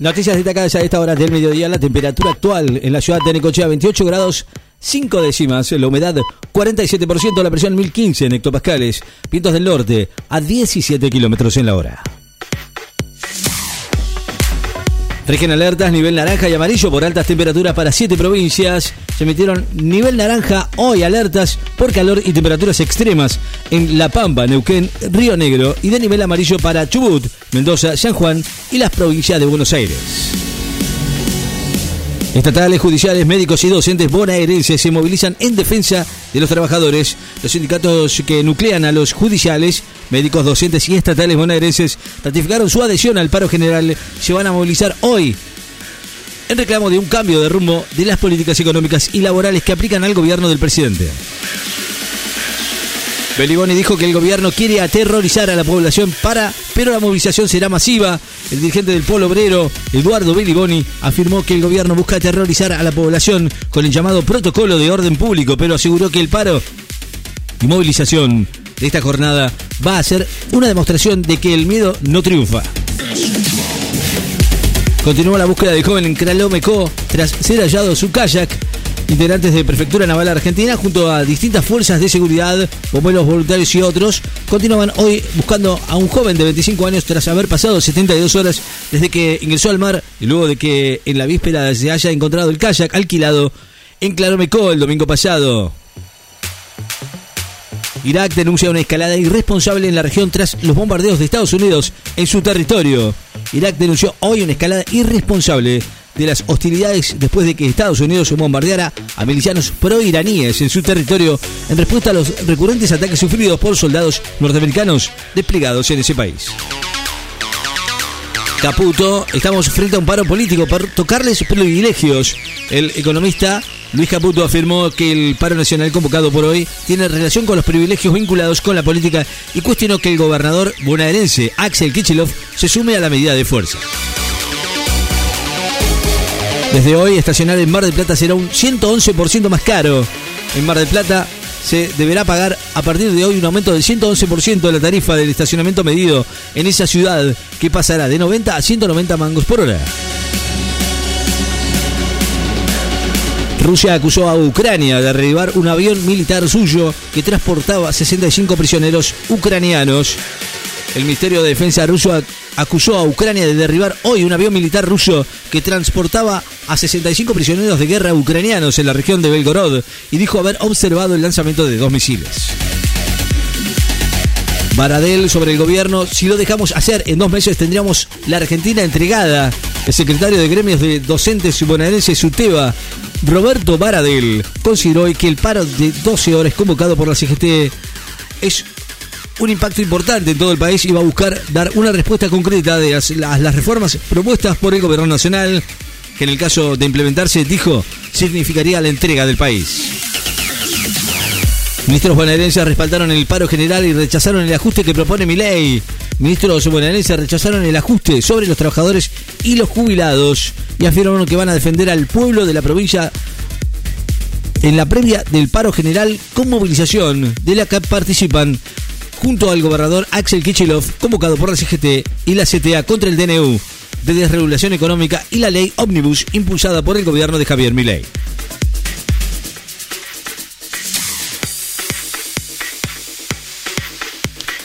Noticias destacadas a esta hora del mediodía. La temperatura actual en la ciudad de Necochea, 28 grados 5 décimas. La humedad, 47%. La presión, 1015 en hectopascales. Vientos del norte, a 17 kilómetros en la hora. Rigen alertas, nivel naranja y amarillo por altas temperaturas para siete provincias. Se emitieron nivel naranja, hoy alertas por calor y temperaturas extremas en La Pampa, Neuquén, Río Negro y de nivel amarillo para Chubut, Mendoza, San Juan y las provincias de Buenos Aires. Estatales, judiciales, médicos y docentes bonaerenses se movilizan en defensa de los trabajadores. Los sindicatos que nuclean a los judiciales, médicos, docentes y estatales bonaerenses ratificaron su adhesión al paro general. Se van a movilizar hoy en reclamo de un cambio de rumbo de las políticas económicas y laborales que aplican al gobierno del presidente. Beliboni dijo que el gobierno quiere aterrorizar a la población para, pero la movilización será masiva. El dirigente del Polo Obrero, Eduardo Beliboni, afirmó que el gobierno busca aterrorizar a la población con el llamado protocolo de orden público, pero aseguró que el paro y movilización de esta jornada va a ser una demostración de que el miedo no triunfa. Continúa la búsqueda del joven en Kralomeco tras ser hallado su kayak Integrantes de Prefectura Naval Argentina, junto a distintas fuerzas de seguridad, bomberos voluntarios y otros, continuaban hoy buscando a un joven de 25 años tras haber pasado 72 horas desde que ingresó al mar y luego de que en la víspera se haya encontrado el kayak alquilado en Claromecó el domingo pasado. Irak denuncia una escalada irresponsable en la región tras los bombardeos de Estados Unidos en su territorio. Irak denunció hoy una escalada irresponsable de las hostilidades después de que Estados Unidos bombardeara a milicianos pro-iraníes en su territorio en respuesta a los recurrentes ataques sufridos por soldados norteamericanos desplegados en ese país. Caputo, estamos frente a un paro político para tocarles privilegios. El economista Luis Caputo afirmó que el paro nacional convocado por hoy tiene relación con los privilegios vinculados con la política y cuestionó que el gobernador bonaerense Axel Kichilov se sume a la medida de fuerza. Desde hoy, estacionar en Mar del Plata será un 111% más caro. En Mar del Plata se deberá pagar a partir de hoy un aumento del 111% de la tarifa del estacionamiento medido en esa ciudad, que pasará de 90 a 190 mangos por hora. Rusia acusó a Ucrania de derribar un avión militar suyo que transportaba 65 prisioneros ucranianos. El Ministerio de Defensa ruso acusó a Ucrania de derribar hoy un avión militar ruso que transportaba a 65 prisioneros de guerra ucranianos en la región de Belgorod y dijo haber observado el lanzamiento de dos misiles. Baradel sobre el gobierno, si lo dejamos hacer, en dos meses tendríamos la Argentina entregada. El secretario de gremios de docentes bonaerenses UTEBA, Roberto Baradel, consideró que el paro de 12 horas convocado por la CGT es un impacto importante en todo el país y va a buscar dar una respuesta concreta de las, reformas propuestas por el gobierno nacional, que en el caso de implementarse, dijo, significaría la entrega del país. Ministros bonaerenses respaldaron el paro general y rechazaron el ajuste que propone mi ley. Ministros bonaerenses rechazaron el ajuste sobre los trabajadores y los jubilados y afirmaron que van a defender al pueblo de la provincia en la previa del paro general con movilización de la que participan junto al gobernador Axel Kichilov, convocado por la CGT y la CTA contra el DNU de desregulación económica y la ley Omnibus impulsada por el gobierno de Javier Milei.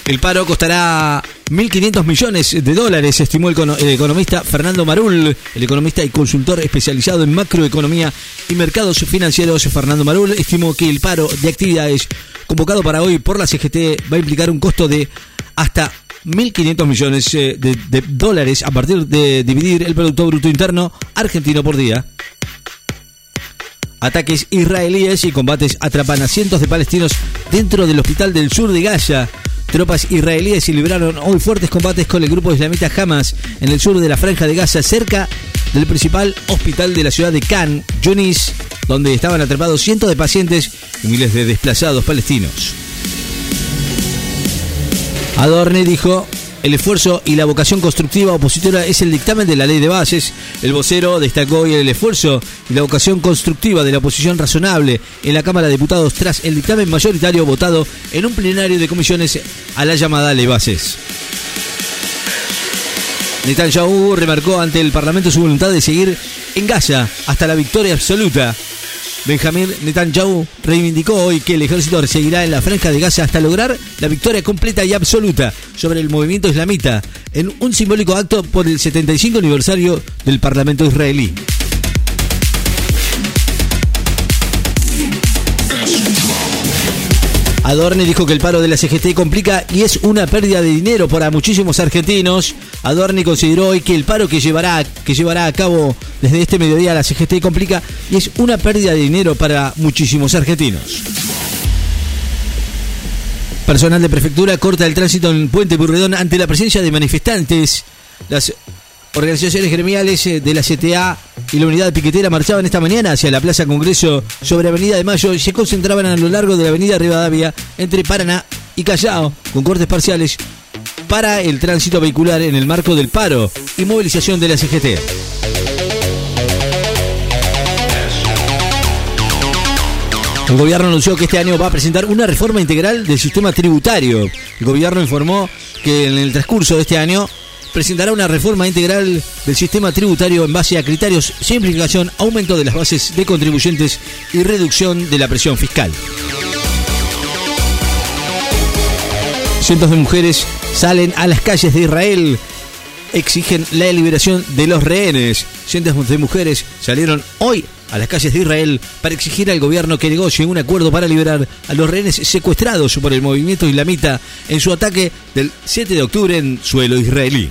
El paro costará 1.500 millones de dólares, estimó el, economista Fernando Marul, el economista y consultor especializado en macroeconomía y mercados financieros. Fernando Marul estimó que el paro de actividades convocado para hoy por la CGT va a implicar un costo de hasta 1.500 millones eh, de, de dólares a partir de dividir el Producto Bruto Interno argentino por día. Ataques israelíes y combates atrapan a cientos de palestinos dentro del hospital del sur de Gaza. Tropas israelíes libraron hoy fuertes combates con el grupo islamita Hamas en el sur de la franja de Gaza, cerca del principal hospital de la ciudad de Khan, Yunis, donde estaban atrapados cientos de pacientes y miles de desplazados palestinos. Adorne dijo, el esfuerzo y la vocación constructiva opositora es el dictamen de la ley de bases. El vocero destacó hoy el esfuerzo y la vocación constructiva de la oposición razonable en la Cámara de Diputados tras el dictamen mayoritario votado en un plenario de comisiones a la llamada ley bases. Netanyahu remarcó ante el Parlamento su voluntad de seguir en Gaza hasta la victoria absoluta. Benjamín Netanyahu reivindicó hoy que el ejército seguirá en la franja de Gaza hasta lograr la victoria completa y absoluta sobre el movimiento islamita en un simbólico acto por el 75 aniversario del Parlamento israelí. Adorni dijo que el paro de la CGT complica y es una pérdida de dinero para muchísimos argentinos. Adorni consideró hoy que el paro que llevará, que llevará a cabo desde este mediodía la CGT complica y es una pérdida de dinero para muchísimos argentinos. Personal de prefectura corta el tránsito en Puente Burredón ante la presencia de manifestantes. Organizaciones gremiales eh, de la CTA y la unidad piquetera marchaban esta mañana hacia la Plaza Congreso sobre Avenida de Mayo y se concentraban a lo largo de la Avenida Rivadavia entre Paraná y Callao con cortes parciales para el tránsito vehicular en el marco del paro y movilización de la CGT. El gobierno anunció que este año va a presentar una reforma integral del sistema tributario. El gobierno informó que en el transcurso de este año presentará una reforma integral del sistema tributario en base a criterios simplificación, aumento de las bases de contribuyentes y reducción de la presión fiscal. Cientos de mujeres salen a las calles de Israel, exigen la liberación de los rehenes. Cientos de mujeres salieron hoy a las calles de Israel para exigir al gobierno que negocie un acuerdo para liberar a los rehenes secuestrados por el movimiento islamita en su ataque del 7 de octubre en suelo israelí.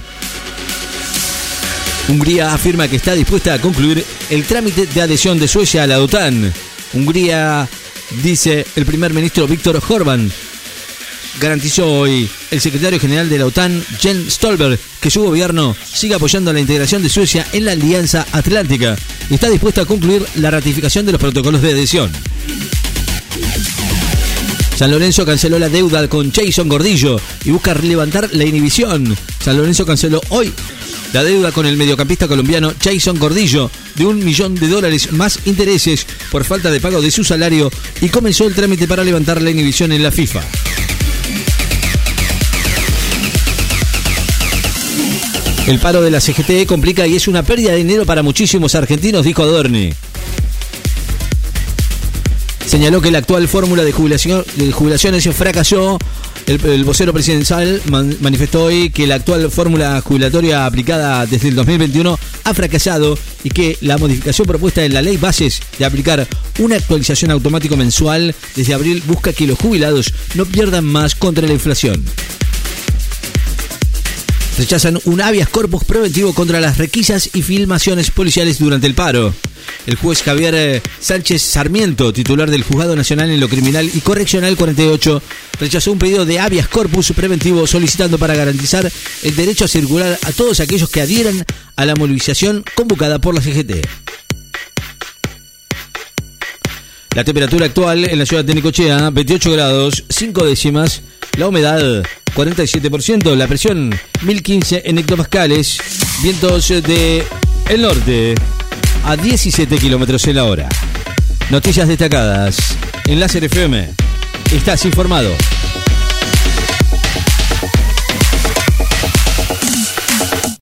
Hungría afirma que está dispuesta a concluir el trámite de adhesión de Suecia a la OTAN. Hungría, dice el primer ministro Víctor Horban, garantizó hoy el secretario general de la OTAN, Jens Stolberg, que su gobierno sigue apoyando la integración de Suecia en la Alianza Atlántica y está dispuesto a concluir la ratificación de los protocolos de adhesión. San Lorenzo canceló la deuda con Jason Gordillo y busca levantar la inhibición. San Lorenzo canceló hoy la deuda con el mediocampista colombiano Jason Gordillo de un millón de dólares más intereses por falta de pago de su salario y comenzó el trámite para levantar la inhibición en la FIFA. El paro de la CGT complica y es una pérdida de dinero para muchísimos argentinos, dijo Adorni. Señaló que la actual fórmula de, jubilación, de jubilaciones fracasó. El, vocero presidencial manifestó hoy que la actual fórmula jubilatoria aplicada desde el 2021 ha fracasado y que la modificación propuesta en la ley bases de aplicar una actualización automática mensual desde abril busca que los jubilados no pierdan más contra la inflación rechazan un habeas corpus preventivo contra las requisas y filmaciones policiales durante el paro. El juez Javier eh, Sánchez Sarmiento, titular del Juzgado Nacional en lo Criminal y Correccional 48, rechazó un pedido de habeas corpus preventivo solicitando para garantizar el derecho a circular a todos aquellos que adhieran a la movilización convocada por la CGT. La temperatura actual en la ciudad de Nicochea, 28 grados, 5 décimas. La humedad, 47%. La presión, 1015 en hectopascales. Vientos de el norte, a 17 kilómetros en la hora. Noticias destacadas en Láser FM. Estás informado.